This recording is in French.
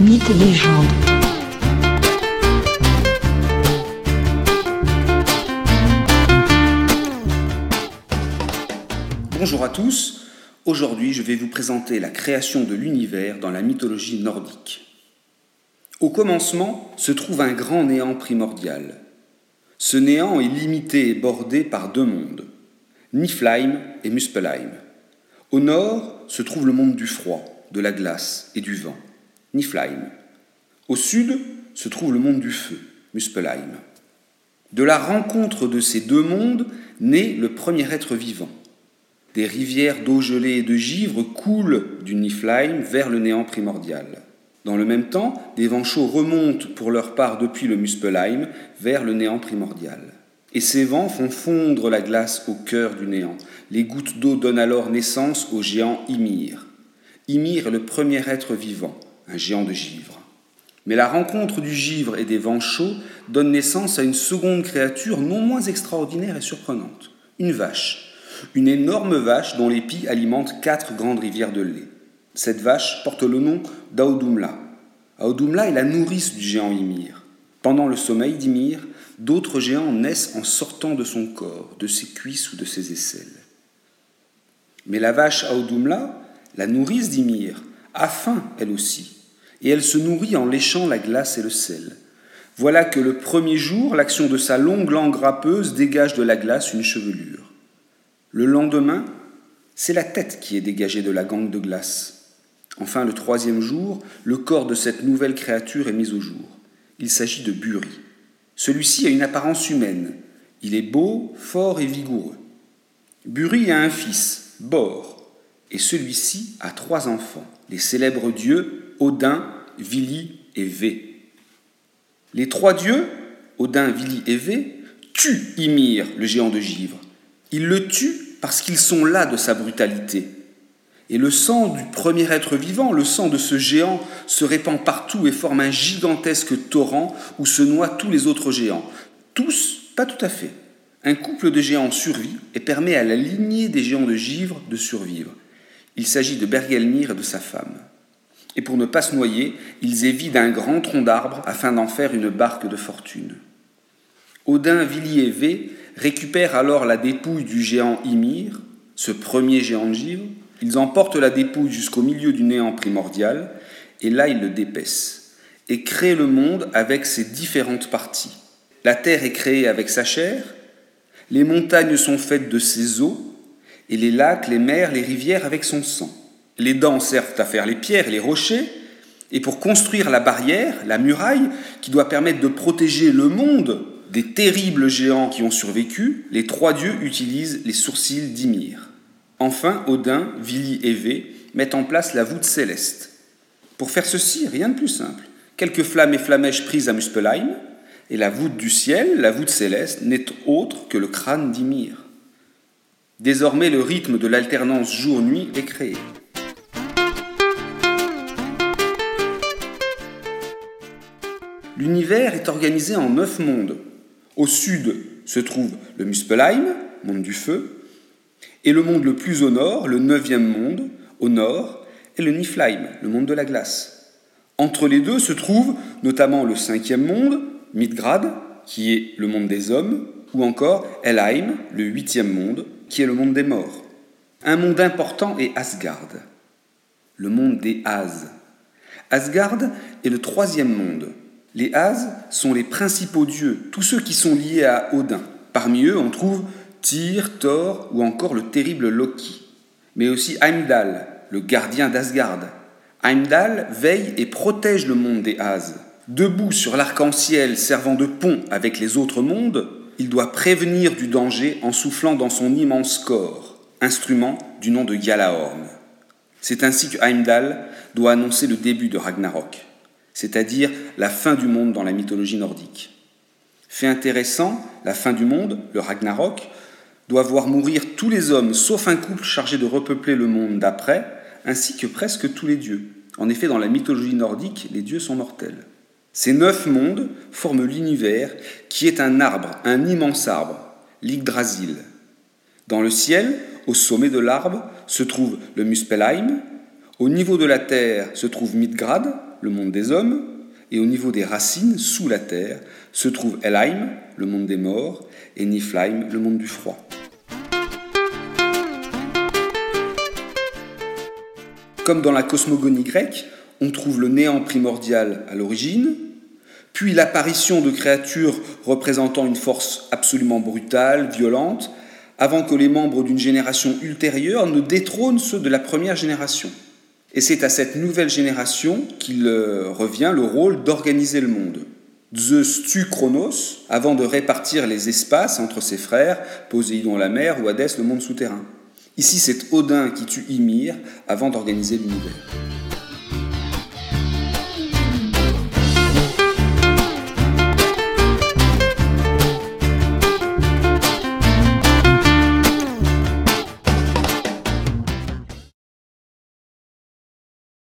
Mythes et légendes. Bonjour à tous, aujourd'hui je vais vous présenter la création de l'univers dans la mythologie nordique. Au commencement se trouve un grand néant primordial. Ce néant est limité et bordé par deux mondes, Niflheim et Muspelheim. Au nord se trouve le monde du froid, de la glace et du vent, Niflheim. Au sud se trouve le monde du feu, Muspelheim. De la rencontre de ces deux mondes naît le premier être vivant. Des rivières d'eau gelée et de givre coulent du Niflheim vers le néant primordial. Dans le même temps, des vents chauds remontent pour leur part depuis le Muspelheim vers le néant primordial. Et ces vents font fondre la glace au cœur du néant. Les gouttes d'eau donnent alors naissance au géant Ymir. Ymir est le premier être vivant, un géant de givre. Mais la rencontre du givre et des vents chauds donne naissance à une seconde créature non moins extraordinaire et surprenante, une vache. Une énorme vache dont l'épi alimente quatre grandes rivières de lait. Cette vache porte le nom d'Audumla. Audumla est la nourrice du géant Ymir. Pendant le sommeil d'Ymir, d'autres géants naissent en sortant de son corps, de ses cuisses ou de ses aisselles. Mais la vache Audumla, la nourrice d'Ymir, a faim elle aussi, et elle se nourrit en léchant la glace et le sel. Voilà que le premier jour, l'action de sa longue langue râpeuse dégage de la glace une chevelure. Le lendemain, c'est la tête qui est dégagée de la gangue de glace. Enfin, le troisième jour, le corps de cette nouvelle créature est mis au jour. Il s'agit de Buri. Celui-ci a une apparence humaine. Il est beau, fort et vigoureux. Buri a un fils, Bor, et celui-ci a trois enfants, les célèbres dieux Odin, Vili et Vé. Les trois dieux, Odin, Vili et Vé, tuent Ymir, le géant de givre. Ils le tuent parce qu'ils sont là de sa brutalité. Et le sang du premier être vivant, le sang de ce géant, se répand partout et forme un gigantesque torrent où se noient tous les autres géants. Tous, pas tout à fait. Un couple de géants survit et permet à la lignée des géants de givre de survivre. Il s'agit de Bergelmir et de sa femme. Et pour ne pas se noyer, ils évident un grand tronc d'arbre afin d'en faire une barque de fortune. Odin, Vé récupèrent alors la dépouille du géant Ymir, ce premier géant de givre, ils emportent la dépouille jusqu'au milieu du néant primordial, et là ils le dépaissent, et créent le monde avec ses différentes parties. La terre est créée avec sa chair, les montagnes sont faites de ses eaux, et les lacs, les mers, les rivières avec son sang. Les dents servent à faire les pierres et les rochers, et pour construire la barrière, la muraille, qui doit permettre de protéger le monde des terribles géants qui ont survécu, les trois dieux utilisent les sourcils d'Ymir. Enfin, Odin, Vili et Vé mettent en place la voûte céleste. Pour faire ceci, rien de plus simple. Quelques flammes et flamèches prises à Muspelheim, et la voûte du ciel, la voûte céleste, n'est autre que le crâne d'Ymir. Désormais, le rythme de l'alternance jour-nuit est créé. L'univers est organisé en neuf mondes. Au sud se trouve le Muspelheim, monde du feu, et le monde le plus au nord, le neuvième monde, au nord, est le Niflheim, le monde de la glace. Entre les deux se trouve notamment le cinquième monde, Midgrad, qui est le monde des hommes, ou encore Helheim, le huitième monde, qui est le monde des morts. Un monde important est Asgard, le monde des As. Asgard est le troisième monde. Les As sont les principaux dieux, tous ceux qui sont liés à Odin. Parmi eux, on trouve Tyr, Thor ou encore le terrible Loki. Mais aussi Heimdall, le gardien d'Asgard. Heimdall veille et protège le monde des As. Debout sur l'arc-en-ciel servant de pont avec les autres mondes, il doit prévenir du danger en soufflant dans son immense corps, instrument du nom de Gjalahorn. C'est ainsi que Heimdall doit annoncer le début de Ragnarok, c'est-à-dire la fin du monde dans la mythologie nordique. Fait intéressant, la fin du monde, le Ragnarok, doit voir mourir tous les hommes, sauf un couple chargé de repeupler le monde d'après, ainsi que presque tous les dieux. En effet, dans la mythologie nordique, les dieux sont mortels. Ces neuf mondes forment l'univers, qui est un arbre, un immense arbre, l'Yggdrasil. Dans le ciel, au sommet de l'arbre, se trouve le Muspelheim. Au niveau de la terre se trouve Midgrad, le monde des hommes, et au niveau des racines, sous la terre, se trouve Elheim, le monde des morts, et Niflheim, le monde du froid. Comme dans la cosmogonie grecque, on trouve le néant primordial à l'origine, puis l'apparition de créatures représentant une force absolument brutale, violente, avant que les membres d'une génération ultérieure ne détrônent ceux de la première génération. Et c'est à cette nouvelle génération qu'il euh, revient le rôle d'organiser le monde. Zeus tue Chronos avant de répartir les espaces entre ses frères, Poséidon la mer ou Hadès le monde souterrain. Ici, c'est Odin qui tue Ymir avant d'organiser l'univers.